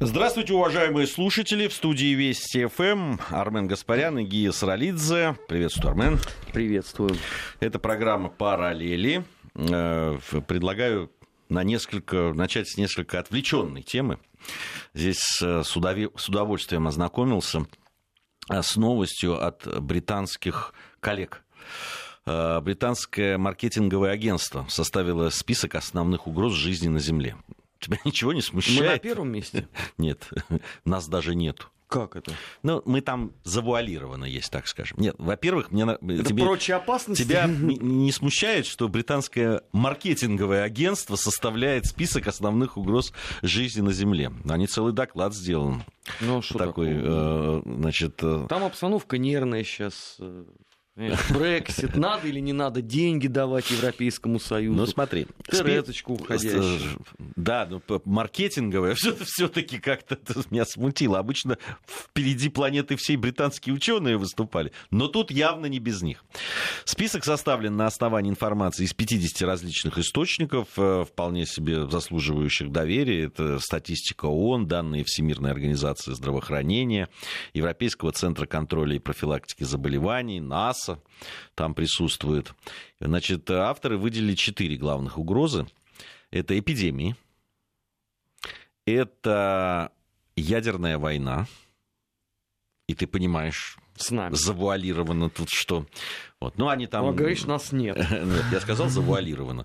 Здравствуйте, уважаемые слушатели. В студии Вести ФМ Армен Гаспарян и Гия Саралидзе. Приветствую, Армен. Приветствую. Это программа «Параллели». Э, предлагаю на несколько, начать с несколько отвлеченной темы. Здесь э, с удовольствием ознакомился э, с новостью от британских коллег. Британское маркетинговое агентство составило список основных угроз жизни на Земле. Тебя ничего не смущает? Мы на первом месте? Нет, нас даже нет. Как это? Ну, мы там завуалированы есть, так скажем. Нет, во-первых, мне это тебе, прочие опасности. Тебя не смущает, что британское маркетинговое агентство составляет список основных угроз жизни на Земле. Они целый доклад сделан. Ну, что такой, такое? Э, значит, э, Там обстановка нервная сейчас. Брексит, надо или не надо деньги давать Европейскому Союзу? Ну смотри. Терезочку уходящую. Да, ну маркетинговое все-таки как-то меня смутило. Обычно впереди планеты всей британские ученые выступали, но тут явно не без них. Список составлен на основании информации из 50 различных источников, э, вполне себе заслуживающих доверия. Это статистика ООН, данные Всемирной организации здравоохранения, Европейского центра контроля и профилактики заболеваний, НАСА, МАСа там присутствует. Значит, авторы выделили четыре главных угрозы. Это эпидемии, это ядерная война, и ты понимаешь, с нами. Завуалировано тут что. Вот. Ну, они там... Ну, говоришь, нас нет. нет. Я сказал завуалировано.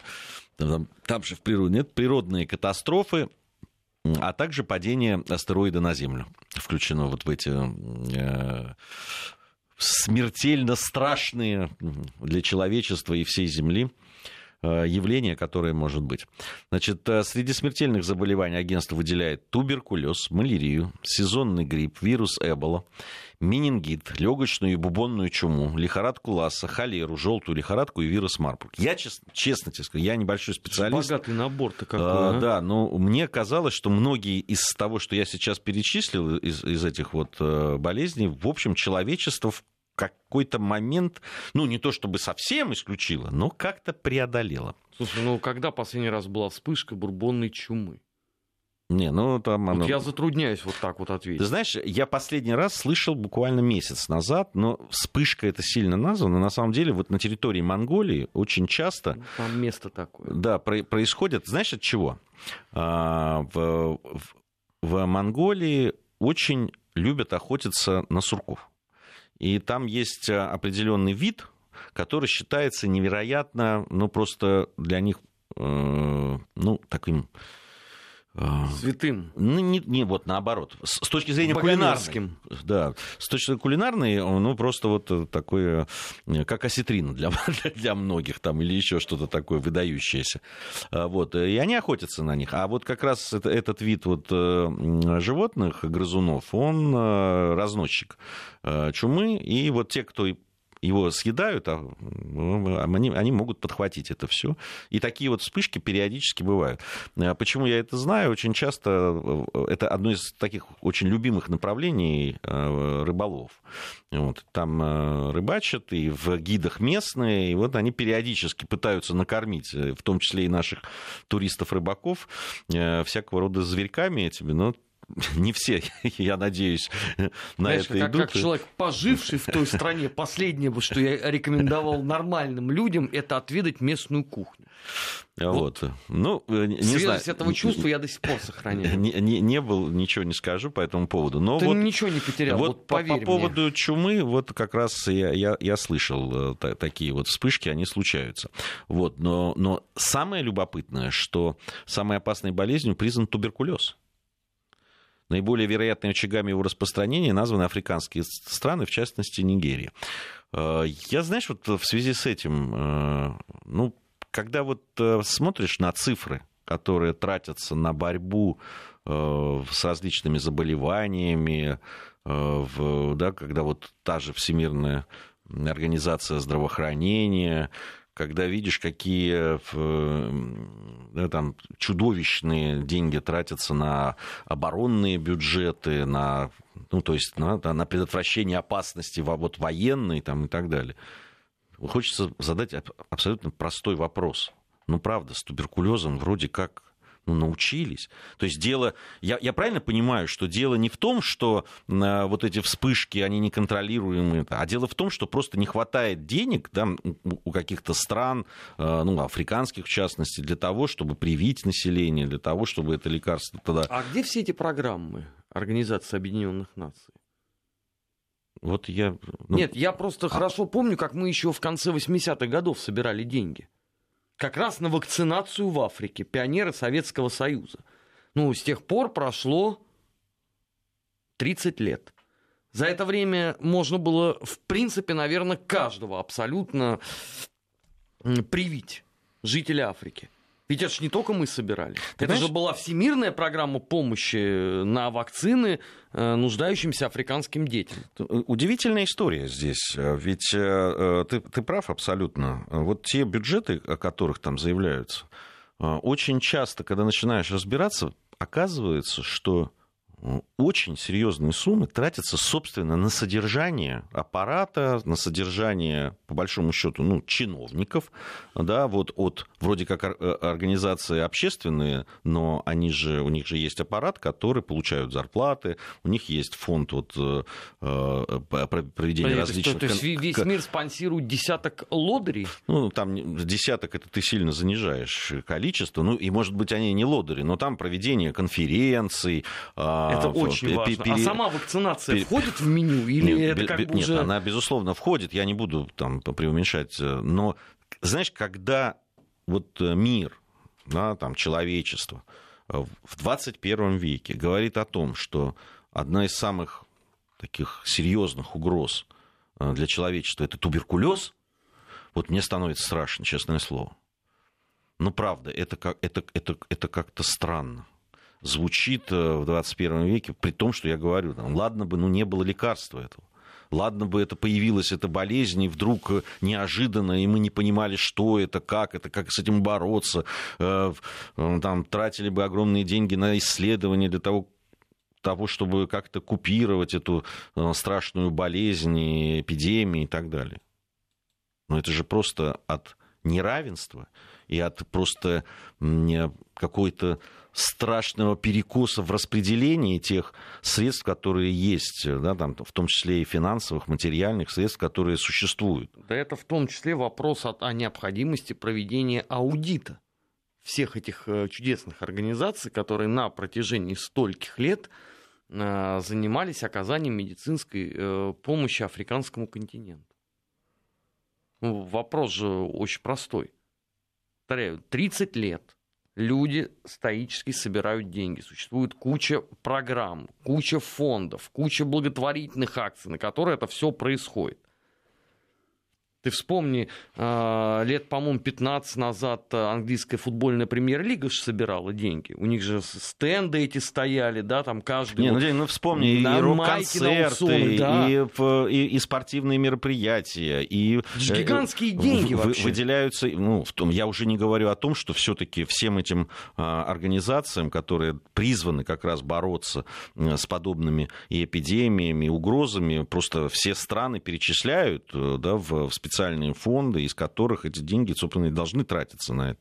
Там, там же в природе нет природные катастрофы, а также падение астероида на Землю. Включено вот в эти э, смертельно страшные для человечества и всей Земли явление, которое может быть. Значит, э, среди смертельных заболеваний агентство выделяет туберкулез, малярию, сезонный грипп, вирус Эбола, менингит, легочную и бубонную чуму, лихорадку Ласса, холеру, желтую лихорадку и вирус Марбург. Я, честно, честно тебе скажу, я небольшой специалист. Богатый набор-то какой, а, а? Да, но мне казалось, что многие из того, что я сейчас перечислил, из, из этих вот э, болезней, в общем, человечество в какой-то момент, ну, не то чтобы совсем исключила, но как-то преодолела. Слушай, ну, когда последний раз была вспышка бурбонной чумы? Не, ну там оно... Вот я затрудняюсь вот так вот ответить. Ты знаешь, я последний раз слышал буквально месяц назад, но вспышка это сильно названо. На самом деле вот на территории Монголии очень часто... Ну, там место такое. Да, про- происходит, знаешь, от чего? А, в, в, в Монголии очень любят охотиться на сурков. И там есть э, определенный вид, который считается невероятно, ну, просто для них, э, ну, таким Святым. Ну, не, не вот наоборот. С, с точки зрения кулинарной. Да, с точки зрения кулинарной, ну, просто вот такое, э, как осетрина для, для многих там, или еще что-то такое выдающееся. А, вот, и они охотятся на них. А вот как раз это, этот вид вот э, животных, грызунов, он э, разносчик чумы, и вот те, кто его съедают, а ну, они, они могут подхватить это все. И такие вот вспышки периодически бывают. А почему я это знаю? Очень часто э, это одно из таких очень любимых направлений э, рыболов. Вот, там э, рыбачат, и в гидах местные, и вот они периодически пытаются накормить, в том числе и наших туристов-рыбаков, всякого рода зверьками этими, но не все, я надеюсь, на Знаешь, это как, идут. Как человек, поживший в той стране, последнее, что я рекомендовал нормальным людям, это отведать местную кухню. Вот. вот. Ну, э, не Свежесть знаю. этого чувства я до сих пор сохраняю. Не, не, не был, ничего не скажу по этому поводу. Но Ты вот, ничего не потерял, вот, вот по, по поводу мне. чумы, вот как раз я, я, я слышал э, такие вот вспышки, они случаются. Вот. Но, но самое любопытное, что самой опасной болезнью признан туберкулез. Наиболее вероятными очагами его распространения названы африканские страны, в частности, Нигерия. Э, я, знаешь, вот в связи с этим, э, ну, когда вот э, смотришь на цифры, которые тратятся на борьбу с различными заболеваниями, в, да, когда вот та же Всемирная организация здравоохранения когда видишь, какие да, там, чудовищные деньги тратятся на оборонные бюджеты, на, ну, то есть на, на предотвращение опасности вот, военной там, и так далее. Хочется задать абсолютно простой вопрос. Ну, правда, с туберкулезом вроде как ну, научились. То есть дело, я, я правильно понимаю, что дело не в том, что э, вот эти вспышки, они неконтролируемые, а дело в том, что просто не хватает денег да, у каких-то стран, э, ну, африканских в частности, для того, чтобы привить население, для того, чтобы это лекарство тогда... А где все эти программы Организации Объединенных Наций? Вот я... Ну... Нет, я просто а... хорошо помню, как мы еще в конце 80-х годов собирали деньги как раз на вакцинацию в Африке, пионеры Советского Союза. Ну, с тех пор прошло 30 лет. За это время можно было, в принципе, наверное, каждого абсолютно привить жителя Африки. Ведь это же не только мы собирали. Ты это же была всемирная программа помощи на вакцины э, нуждающимся африканским детям. Э, удивительная история здесь. Ведь э, ты, ты прав абсолютно. Вот те бюджеты, о которых там заявляются, очень часто, когда начинаешь разбираться, оказывается, что очень серьезные суммы тратятся, собственно, на содержание аппарата, на содержание, по большому счету, ну, чиновников, да, вот от вроде как э, организации общественные, но они же, у них же есть аппарат, который получают зарплаты, у них есть фонд вот, э, э, проведения Понятно, различных... Что, то есть весь мир спонсирует десяток лодырей? Ну, там десяток, это ты сильно занижаешь количество, ну, и, может быть, они не лодыри, но там проведение конференций, а, это очень важно. А сама вакцинация входит в меню или нет, это как бы Нет, она, безусловно, входит. Я не буду там преуменьшать. Но, знаешь, когда вот э, мир, да, там, человечество э, в 21 веке говорит о том, что одна из самых таких серьезных угроз э, для человечества это туберкулез, вот мне становится страшно, честное слово. Ну, правда, это, как, это, это, это как-то странно звучит в 21 веке, при том, что я говорю, там, ладно бы, ну не было лекарства этого. Ладно бы это появилась эта болезнь, и вдруг э, неожиданно, и мы не понимали, что это, как это, как с этим бороться. Э, там, тратили бы огромные деньги на исследования для того, того, чтобы как-то купировать эту страшную болезнь, эпидемию и так далее. Но это же просто от неравенства и от просто какой-то страшного перекоса в распределении тех средств, которые есть, да, там, в том числе и финансовых, материальных средств, которые существуют. Да это в том числе вопрос о, о необходимости проведения аудита всех этих э, чудесных организаций, которые на протяжении стольких лет э, занимались оказанием медицинской э, помощи африканскому континенту. Ну, вопрос же очень простой. Повторяю, 30 лет люди стоически собирают деньги. Существует куча программ, куча фондов, куча благотворительных акций, на которые это все происходит. Ты вспомни, а, лет, по-моему, 15 назад а, английская футбольная премьер-лига же собирала деньги. У них же стенды эти стояли, да, там каждый... Не, ну, День, ну вспомни, и рок-концерты, да. и, и, и спортивные мероприятия, и... Это гигантские деньги в, вообще. Выделяются, ну, в том, я уже не говорю о том, что все таки всем этим а, организациям, которые призваны как раз бороться с подобными и эпидемиями, и угрозами, просто все страны перечисляют э, да, в, в специальные специальные фонды, из которых эти деньги, собственно, и должны тратиться на это.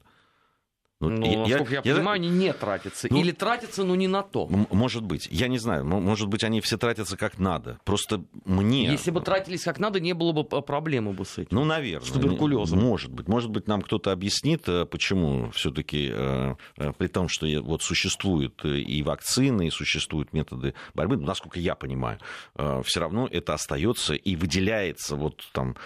Ну, но, я, насколько я, я понимаю, они не тратятся. Ну, Или тратятся, но не на то. Может быть. Я не знаю. Может быть, они все тратятся как надо. Просто мне... Если бы тратились как надо, не было бы проблемы бы с этим. Ну, наверное. С туберкулезом. Может быть. Может быть, нам кто-то объяснит, э, почему все-таки, э, э, при том, что вот существуют и вакцины, и существуют методы борьбы, ну, насколько я понимаю, все равно это остается и выделяется вот там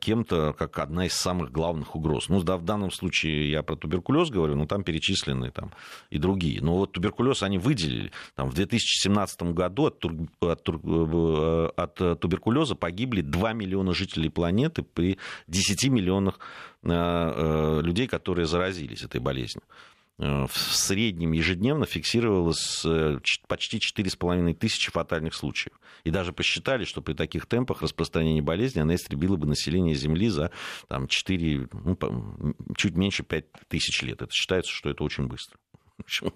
кем-то как одна из самых главных угроз. Ну, да, в данном случае я про туберкулез говорю, ну, там перечислены там, и другие. Но вот туберкулез они выделили. Там, в 2017 году от, от, э, от туберкулеза погибли 2 миллиона жителей планеты при 10 миллионах э, э, людей, которые заразились этой болезнью в среднем ежедневно фиксировалось почти 4,5 тысячи фатальных случаев. И даже посчитали, что при таких темпах распространения болезни она истребила бы население Земли за там, 4, ну, чуть меньше 5 тысяч лет. Это считается, что это очень быстро.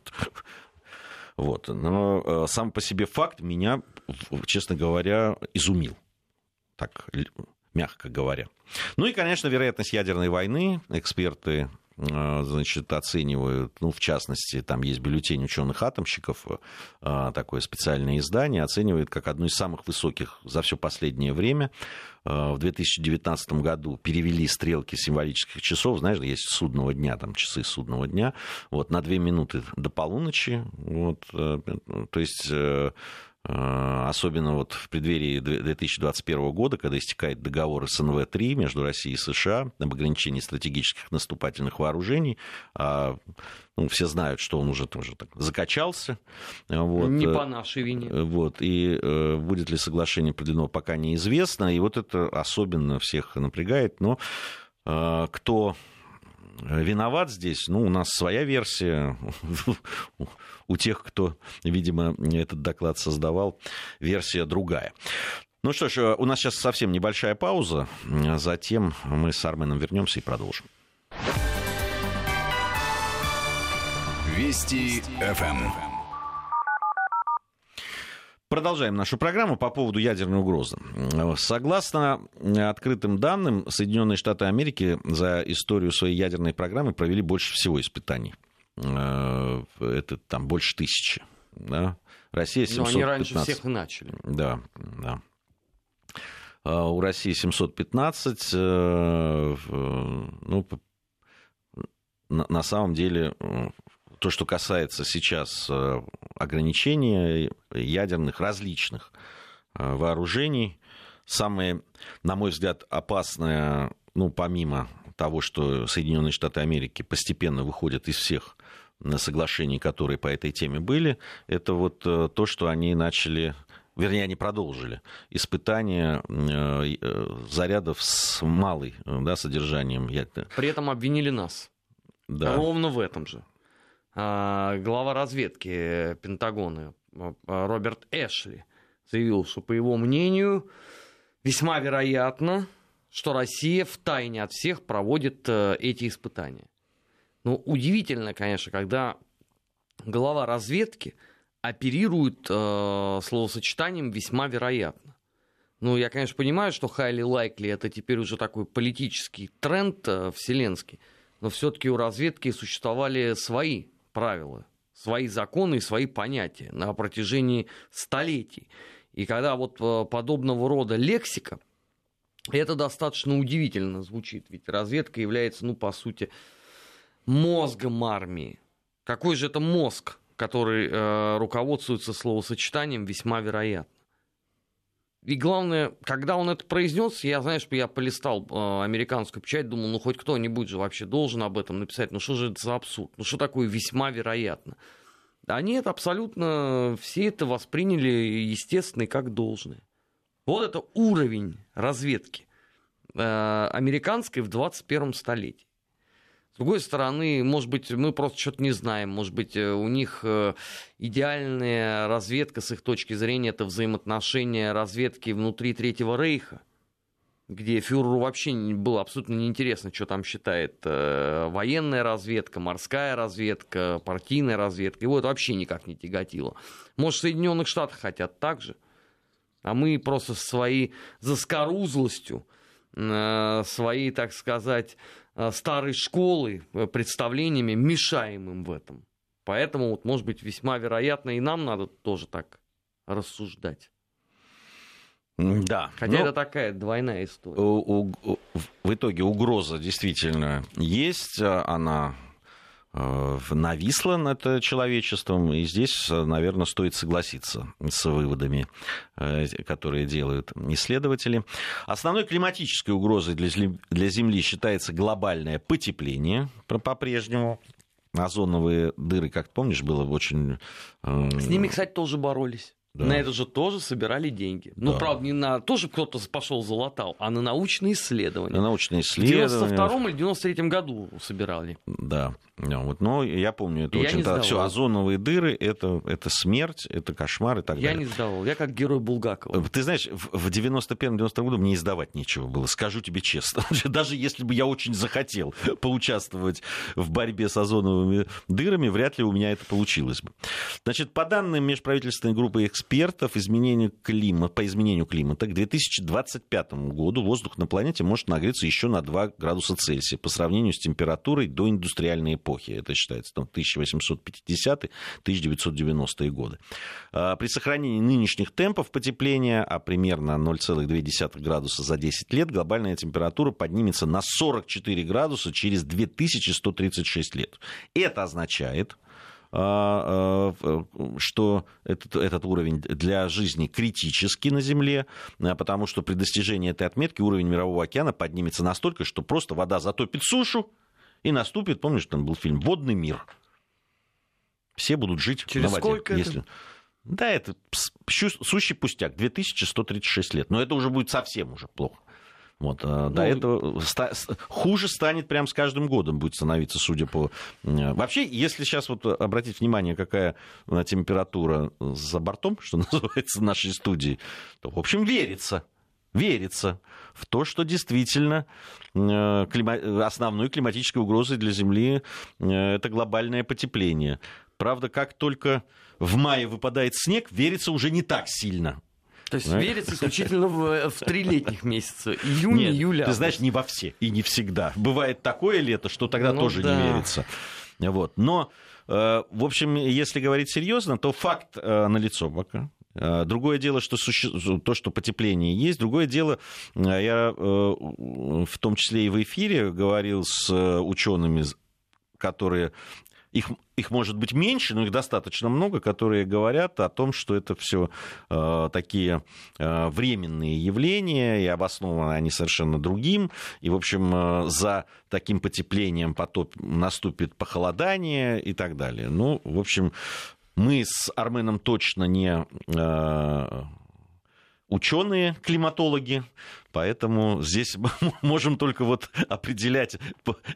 Вот. Но э, сам по себе факт меня, честно говоря, изумил. Так, мягко говоря. Ну и, конечно, вероятность ядерной войны. Эксперты значит, оценивают, ну, в частности, там есть бюллетень ученых-атомщиков, такое специальное издание, оценивает как одну из самых высоких за все последнее время. В 2019 году перевели стрелки символических часов, знаешь, есть судного дня, там часы судного дня, вот, на две минуты до полуночи, вот, то есть Э, особенно вот в преддверии 2021 года, когда истекает договор СНВ-3 между Россией и США об ограничении стратегических наступательных вооружений. А, ну, все знают, что он уже тоже так закачался. Вот. Не по нашей вине. Э, вот. И э, будет ли соглашение продлено, пока неизвестно. И вот это особенно всех напрягает. Но кто виноват здесь? Ну, у нас своя версия. У тех, кто, видимо, этот доклад создавал, версия другая. Ну что ж, у нас сейчас совсем небольшая пауза. Затем мы с Арменом вернемся и продолжим. Вести ФМ. Продолжаем нашу программу по поводу ядерной угрозы. Согласно открытым данным, Соединенные Штаты Америки за историю своей ядерной программы провели больше всего испытаний. Э, это там больше тысячи. Да? Россия 715. Но они раньше всех и начали. Да, да. А у России 715. Э, ну, на самом деле то, что касается сейчас э, ограничения ядерных различных э, вооружений, самое, на мой взгляд, опасное, ну, помимо того, что Соединенные Штаты Америки постепенно выходят из всех э, соглашений, которые по этой теме были, это вот то, что они начали вернее, они продолжили испытания зарядов с малой да, содержанием. При этом обвинили нас. Да. Ровно в этом же. А, глава разведки Пентагона Роберт Эшли заявил, что, по его мнению, весьма вероятно, что Россия в тайне от всех проводит э, эти испытания. Ну, удивительно, конечно, когда глава разведки оперирует э, словосочетанием «весьма вероятно». Ну, я, конечно, понимаю, что highly likely это теперь уже такой политический тренд э, вселенский, но все-таки у разведки существовали свои правила, свои законы и свои понятия на протяжении столетий. И когда вот э, подобного рода лексика, это достаточно удивительно звучит, ведь разведка является, ну, по сути, мозгом армии. Какой же это мозг, который э, руководствуется словосочетанием весьма вероятно? И главное, когда он это произнес, я, знаешь, я полистал э, американскую печать, думал, ну хоть кто-нибудь же вообще должен об этом написать. Ну что же это за абсурд? Ну что такое весьма вероятно? А нет, абсолютно все это восприняли естественно и как должное. Вот это уровень разведки э, американской в 21 столетии. С другой стороны, может быть, мы просто что-то не знаем. Может быть, э, у них э, идеальная разведка с их точки зрения это взаимоотношения разведки внутри Третьего Рейха, где фюреру вообще было абсолютно неинтересно, что там считает э, военная разведка, морская разведка, партийная разведка. Его это вообще никак не тяготило. Может, Соединенных Штатах хотят так же, а мы просто своей заскорузлостью, своей, так сказать, старой школы э, представлениями, мешаем им в этом. Поэтому, вот, может быть, весьма вероятно, и нам надо тоже так рассуждать. Да. Хотя но... это такая двойная история. У, у, в итоге угроза действительно есть, а она Э, нависло над человечеством, и здесь, наверное, стоит согласиться с выводами, э, которые делают исследователи. Основной климатической угрозой для Земли считается глобальное потепление по-прежнему. Озоновые дыры, как помнишь, было очень... Э, с ними, кстати, тоже боролись. Да. На это же тоже собирали деньги. Ну, да. Ну, правда, не на тоже кто-то пошел залатал, а на научные исследования. На научные исследования. В 92 или 93 году собирали. Да. Вот, но я помню, это я очень... Все, озоновые дыры это, это смерть, это кошмар и так я далее. Я не сдавал, я как герой Булгакова. Ты знаешь, в 91-92 году мне издавать нечего было, скажу тебе честно. Даже если бы я очень захотел поучаствовать в борьбе с озоновыми дырами, вряд ли у меня это получилось бы. Значит, по данным межправительственной группы экспертов, изменению климата, по изменению климата к 2025 году воздух на планете может нагреться еще на 2 градуса Цельсия по сравнению с температурой до индустриальной эпохи. Это считается там 1850-1990-е годы. А, при сохранении нынешних темпов потепления, а примерно 0,2 градуса за 10 лет, глобальная температура поднимется на 44 градуса через 2136 лет. Это означает, а, а, что этот, этот уровень для жизни критический на Земле, потому что при достижении этой отметки уровень Мирового океана поднимется настолько, что просто вода затопит сушу, и наступит, помнишь, там был фильм «Водный мир». Все будут жить Через на воде. сколько если... это? Да, это сущий пустяк, 2136 лет. Но это уже будет совсем уже плохо. Вот, а ну, до этого ста- хуже станет прям с каждым годом будет становиться, судя по... Вообще, если сейчас вот обратить внимание, какая температура за бортом, что называется, нашей студии, то, в общем, верится верится в то, что действительно э, клима... основной климатической угрозой для Земли э, это глобальное потепление. Правда, как только в мае выпадает снег, верится уже не так сильно. То есть верится исключительно в, в три летних месяца. Июнь, Нет, июль, Ты знаешь, не во все и не всегда. Бывает такое лето, что тогда ну, тоже да. не верится. Вот. Но, э, в общем, если говорить серьезно, то факт э, налицо пока. Э, другое дело, что суще... то, что потепление есть. Другое дело, э, я э, в том числе и в эфире говорил с учеными, которые их, их может быть меньше, но их достаточно много, которые говорят о том, что это все э, такие э, временные явления, и обоснованы они совершенно другим. И, в общем, э, за таким потеплением потоп наступит похолодание и так далее. Ну, в общем, мы с Арменом точно не э, ученые, климатологи, поэтому здесь можем только вот определять,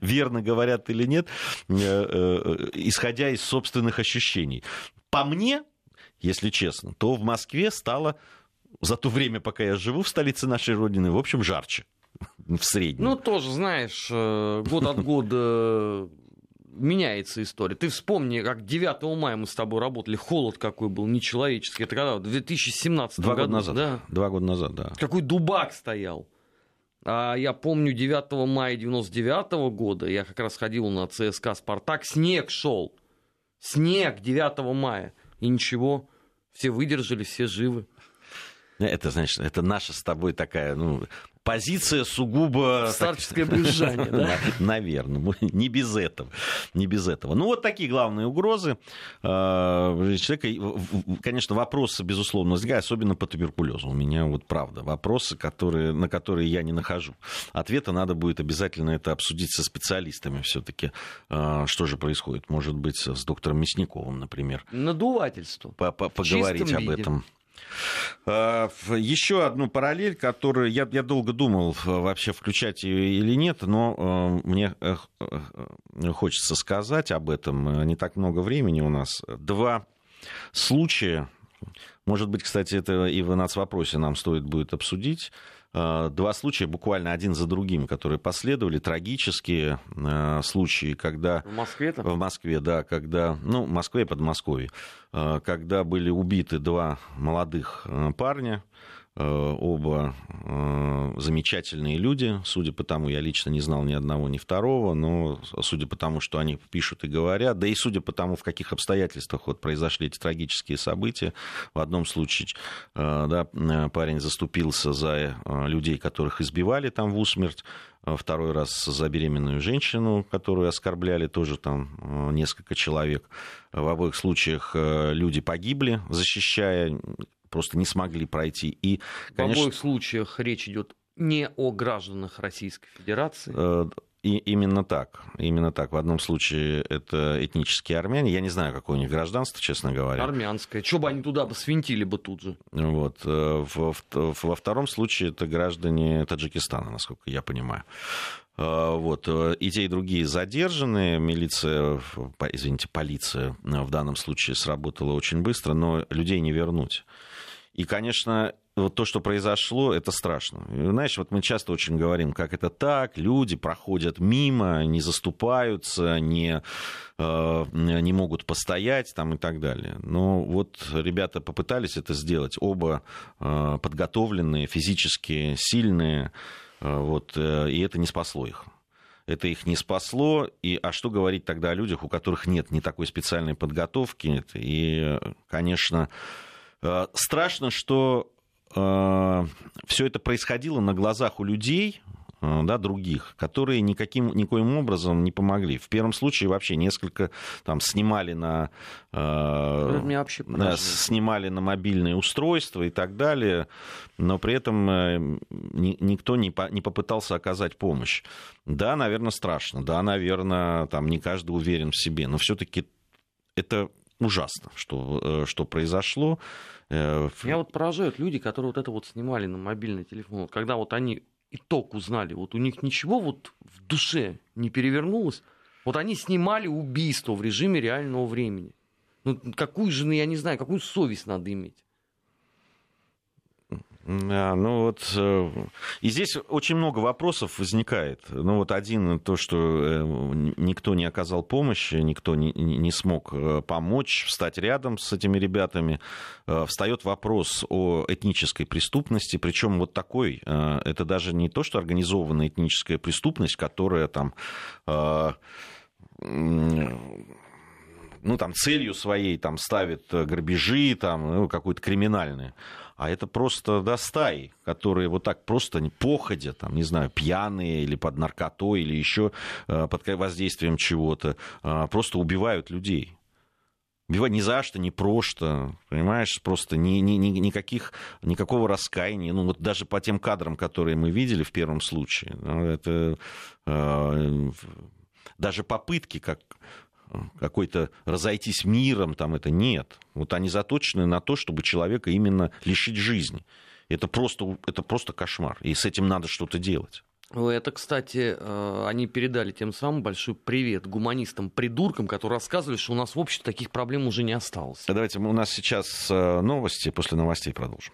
верно говорят или нет, э, э, исходя из собственных ощущений. По мне, если честно, то в Москве стало за то время, пока я живу в столице нашей Родины, в общем, жарче в среднем. Ну, тоже, знаешь, год от года меняется история. Ты вспомни, как 9 мая мы с тобой работали, холод какой был нечеловеческий. Это когда? В 2017 Два году. года назад. Да. Два года назад, да. Какой дубак стоял. А я помню 9 мая 99 года, я как раз ходил на ЦСКА «Спартак», снег шел. Снег 9 мая. И ничего, все выдержали, все живы. Это, значит, это наша с тобой такая, ну, позиция сугубо... Старческое брюзжание, да? Наверное, не без этого. Не без этого. Ну, вот такие главные угрозы э, человека. Конечно, вопросы, безусловно, возникают, особенно по туберкулезу. У меня вот правда вопросы, которые, на которые я не нахожу. Ответа надо будет обязательно это обсудить со специалистами все-таки. Э, что же происходит? Может быть, с доктором Мясниковым, например. Надувательство. Поговорить об этом. А, еще одну параллель, которую я, я долго думал, вообще включать ее или нет, но э, мне э, э, хочется сказать об этом. Не так много времени у нас. Два случая, может быть, кстати, это и в нацвопросе нам стоит будет обсудить. Э, два случая, буквально один за другим, которые последовали, трагические э, случаи, когда... В Москве -то? В Москве, да, когда... Ну, в Москве и Подмосковье. Э, когда были убиты два молодых парня, Э, оба э, замечательные люди. Судя по тому, я лично не знал ни одного, ни второго, но судя по тому, что они пишут и говорят, да и судя по тому, в каких обстоятельствах вот произошли эти трагические события, в одном случае э, да, парень заступился за людей, которых избивали там в усмерть, второй раз за беременную женщину, которую оскорбляли, тоже там несколько человек. В обоих случаях люди погибли, защищая просто не смогли пройти. И, конечно... В обоих случаях речь идет не о гражданах Российской Федерации. Э, и именно так. Именно так. В одном случае это этнические армяне. Я не знаю, какое у них гражданство, честно говоря. Армянское. Чего бы они туда бы свинтили бы тут же? Вот. Э, во, во втором случае это граждане Таджикистана, насколько я понимаю. Вот. И те, и другие задержаны. Милиция, извините, полиция в данном случае сработала очень быстро, но людей не вернуть. И, конечно, вот то, что произошло, это страшно. И, знаешь, вот мы часто очень говорим, как это так, люди проходят мимо, не заступаются, не, э, не могут постоять там, и так далее. Но вот ребята попытались это сделать, оба э, подготовленные, физически сильные, э, вот, э, и это не спасло их это их не спасло. И, а что говорить тогда о людях, у которых нет ни такой специальной подготовки? И, конечно, страшно, что э, все это происходило на глазах у людей, э, да, других, которые никаким, никоим образом не помогли. В первом случае вообще несколько там снимали на, э, вообще да, снимали на мобильные устройства и так далее, но при этом э, ни, никто не, по, не попытался оказать помощь. Да, наверное, страшно, да, наверное, там не каждый уверен в себе, но все-таки это ужасно, что, э, что произошло. Э, Меня вот поражают люди, которые вот это вот снимали на мобильный телефон. Вот когда вот они итог узнали, вот у них ничего вот в душе не перевернулось, вот они снимали убийство в режиме реального времени. Ну, какую же, ну, я не знаю, какую совесть надо иметь? Да, ну вот, э, и здесь очень много вопросов возникает. Ну вот один, то, что э, никто не оказал помощи, никто не, не смог э, помочь, встать рядом с этими ребятами. Встает вопрос о этнической преступности, причем вот такой, это даже не то, что организованная этническая преступность, которая там ну, там, целью своей там, ставит грабежи, там, ну, какое-то криминальное а это просто да, стаи, которые вот так просто походя, там, не знаю, пьяные или под наркотой, или еще э, под воздействием чего-то, э, просто убивают людей. Убивать ни за что, ни просто, понимаешь, просто ни, ни, ни, никаких, никакого раскаяния. Ну, вот даже по тем кадрам, которые мы видели в первом случае, ну, это э, даже попытки, как какой-то разойтись миром, там это нет. Вот они заточены на то, чтобы человека именно лишить жизни. Это просто, это просто кошмар, и с этим надо что-то делать. Это, кстати, э, они передали тем самым большой привет гуманистам-придуркам, которые рассказывали, что у нас в обществе таких проблем уже не осталось. Давайте у нас сейчас э, новости, после новостей продолжим.